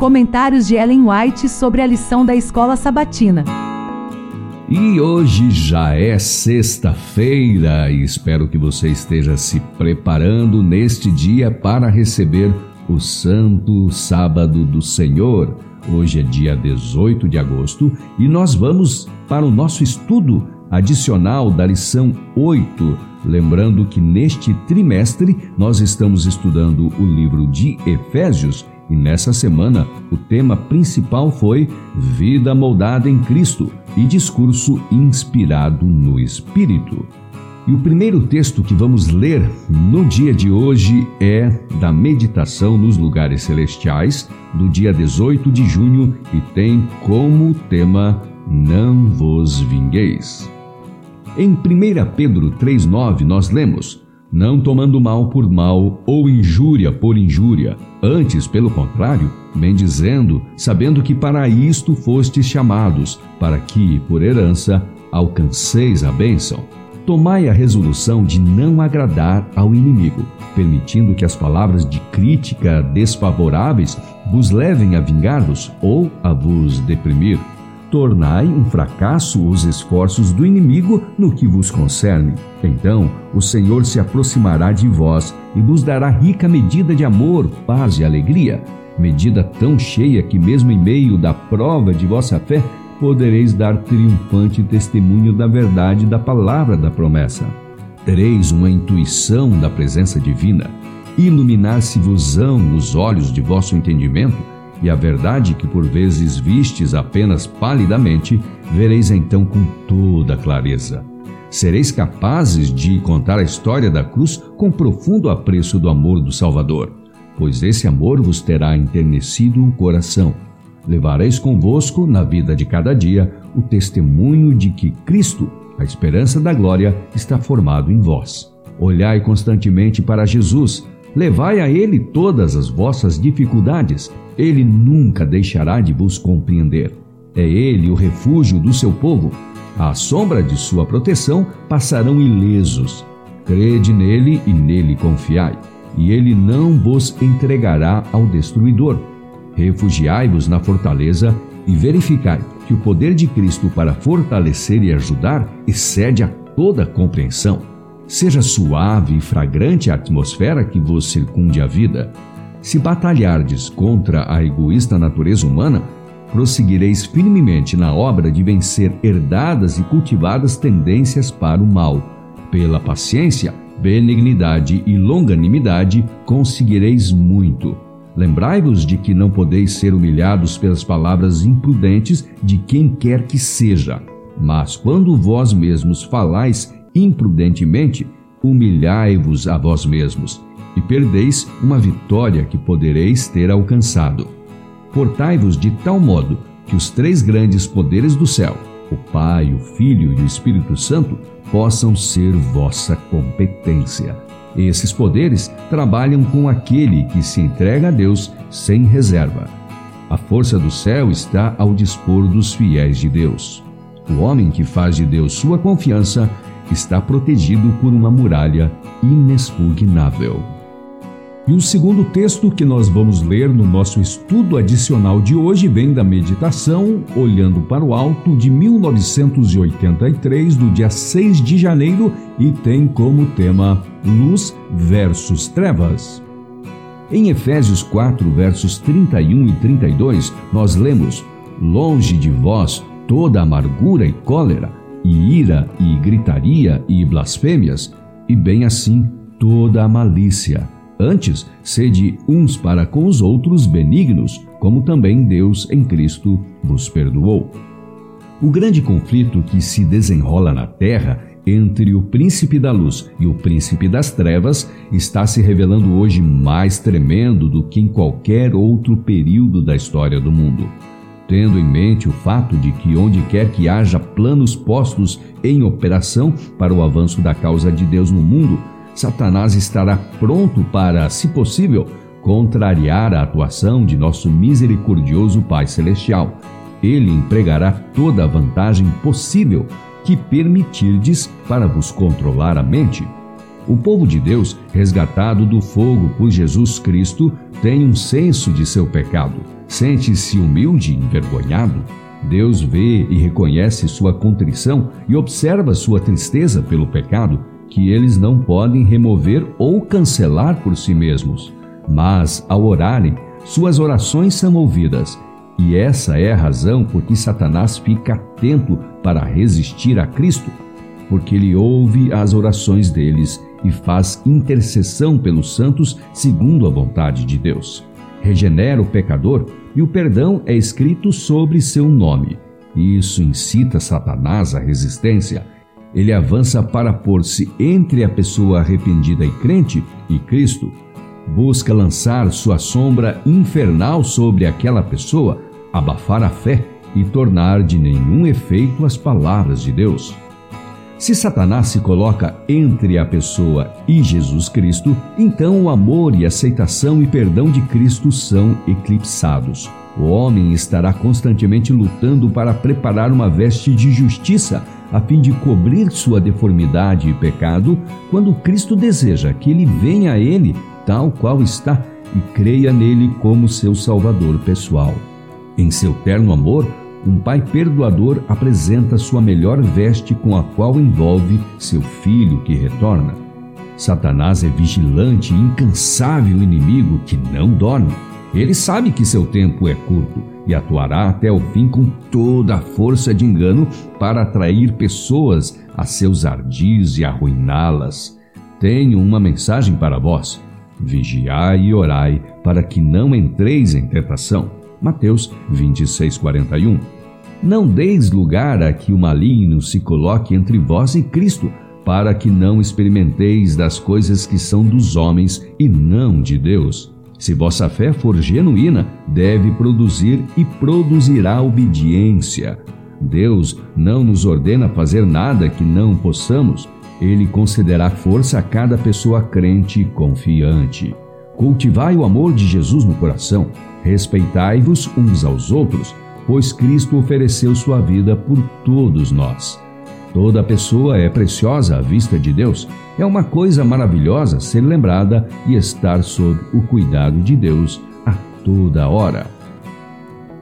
Comentários de Ellen White sobre a lição da escola sabatina. E hoje já é sexta-feira e espero que você esteja se preparando neste dia para receber o Santo Sábado do Senhor. Hoje é dia 18 de agosto e nós vamos para o nosso estudo adicional da lição 8. Lembrando que neste trimestre nós estamos estudando o livro de Efésios e nessa semana o tema principal foi Vida Moldada em Cristo e Discurso Inspirado no Espírito. E o primeiro texto que vamos ler no dia de hoje é da Meditação nos Lugares Celestiais, do dia 18 de junho, e tem como tema Não vos vingueis. Em 1 Pedro 3,9 nós lemos: Não tomando mal por mal ou injúria por injúria, antes, pelo contrário, bem dizendo, sabendo que para isto fostes chamados, para que, por herança, alcanceis a bênção. Tomai a resolução de não agradar ao inimigo, permitindo que as palavras de crítica desfavoráveis vos levem a vingar-vos ou a vos deprimir tornai um fracasso os esforços do inimigo no que vos concerne. Então o Senhor se aproximará de vós e vos dará rica medida de amor, paz e alegria, medida tão cheia que, mesmo em meio da prova de vossa fé, podereis dar triunfante testemunho da verdade da palavra da promessa. Tereis uma intuição da presença divina, iluminar-se-vosão os olhos de vosso entendimento e a verdade que por vezes vistes apenas palidamente, vereis então com toda clareza. Sereis capazes de contar a história da cruz com profundo apreço do amor do Salvador, pois esse amor vos terá enternecido o coração. Levareis convosco, na vida de cada dia, o testemunho de que Cristo, a esperança da glória, está formado em vós. Olhai constantemente para Jesus, levai a Ele todas as vossas dificuldades ele nunca deixará de vos compreender. É Ele o refúgio do seu povo. À sombra de sua proteção passarão ilesos. Crede nele e nele confiai, e ele não vos entregará ao destruidor. Refugiai-vos na fortaleza e verificai que o poder de Cristo para fortalecer e ajudar excede a toda compreensão. Seja suave e fragrante a atmosfera que vos circunde a vida se batalhardes contra a egoísta natureza humana, prosseguireis firmemente na obra de vencer herdadas e cultivadas tendências para o mal. Pela paciência, benignidade e longanimidade conseguireis muito. Lembrai-vos de que não podeis ser humilhados pelas palavras imprudentes de quem quer que seja. Mas quando vós mesmos falais imprudentemente, humilhai-vos a vós mesmos e perdeis uma vitória que podereis ter alcançado. Portai-vos de tal modo que os três grandes poderes do céu, o Pai, o Filho e o Espírito Santo, possam ser vossa competência. Esses poderes trabalham com aquele que se entrega a Deus sem reserva. A força do céu está ao dispor dos fiéis de Deus. O homem que faz de Deus sua confiança está protegido por uma muralha inexpugnável. E o segundo texto que nós vamos ler no nosso estudo adicional de hoje vem da meditação Olhando para o Alto de 1983, do dia 6 de janeiro, e tem como tema Luz versus Trevas. Em Efésios 4, versos 31 e 32, nós lemos: Longe de vós toda amargura e cólera, e ira e gritaria e blasfêmias, e bem assim toda a malícia Antes, sede uns para com os outros benignos, como também Deus em Cristo vos perdoou. O grande conflito que se desenrola na terra entre o príncipe da luz e o príncipe das trevas está se revelando hoje mais tremendo do que em qualquer outro período da história do mundo. Tendo em mente o fato de que, onde quer que haja planos postos em operação para o avanço da causa de Deus no mundo, Satanás estará pronto para, se possível, contrariar a atuação de nosso misericordioso Pai Celestial. Ele empregará toda a vantagem possível que permitirdes para vos controlar a mente. O povo de Deus, resgatado do fogo por Jesus Cristo, tem um senso de seu pecado, Sente-se humilde e envergonhado? Deus vê e reconhece sua contrição e observa sua tristeza pelo pecado que eles não podem remover ou cancelar por si mesmos. Mas, ao orarem, suas orações são ouvidas. E essa é a razão por que Satanás fica atento para resistir a Cristo, porque ele ouve as orações deles e faz intercessão pelos santos segundo a vontade de Deus. Regenera o pecador e o perdão é escrito sobre seu nome. Isso incita Satanás à resistência. Ele avança para pôr-se entre a pessoa arrependida e crente e Cristo. Busca lançar sua sombra infernal sobre aquela pessoa, abafar a fé e tornar de nenhum efeito as palavras de Deus. Se Satanás se coloca entre a pessoa e Jesus Cristo, então o amor e aceitação e perdão de Cristo são eclipsados. O homem estará constantemente lutando para preparar uma veste de justiça a fim de cobrir sua deformidade e pecado, quando Cristo deseja que ele venha a ele tal qual está e creia nele como seu Salvador pessoal. Em seu terno amor, um pai perdoador apresenta sua melhor veste com a qual envolve seu filho que retorna. Satanás é vigilante e incansável inimigo que não dorme. Ele sabe que seu tempo é curto e atuará até o fim com toda a força de engano para atrair pessoas a seus ardis e arruiná-las. Tenho uma mensagem para vós: vigiai e orai para que não entreis em tentação. Mateus 26, 41. Não deis lugar a que o maligno se coloque entre vós e Cristo, para que não experimenteis das coisas que são dos homens e não de Deus. Se vossa fé for genuína, deve produzir e produzirá obediência. Deus não nos ordena fazer nada que não possamos. Ele concederá força a cada pessoa crente e confiante. Cultivai o amor de Jesus no coração. Respeitai-vos uns aos outros, pois Cristo ofereceu sua vida por todos nós. Toda pessoa é preciosa à vista de Deus. É uma coisa maravilhosa ser lembrada e estar sob o cuidado de Deus a toda hora.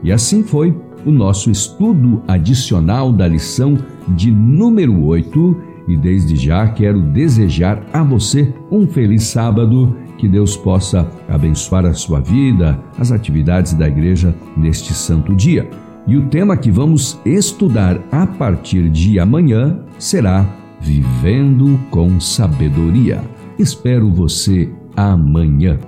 E assim foi o nosso estudo adicional da lição de número 8. E desde já quero desejar a você um feliz sábado que Deus possa abençoar a sua vida, as atividades da igreja neste santo dia. E o tema que vamos estudar a partir de amanhã será Vivendo com Sabedoria. Espero você amanhã.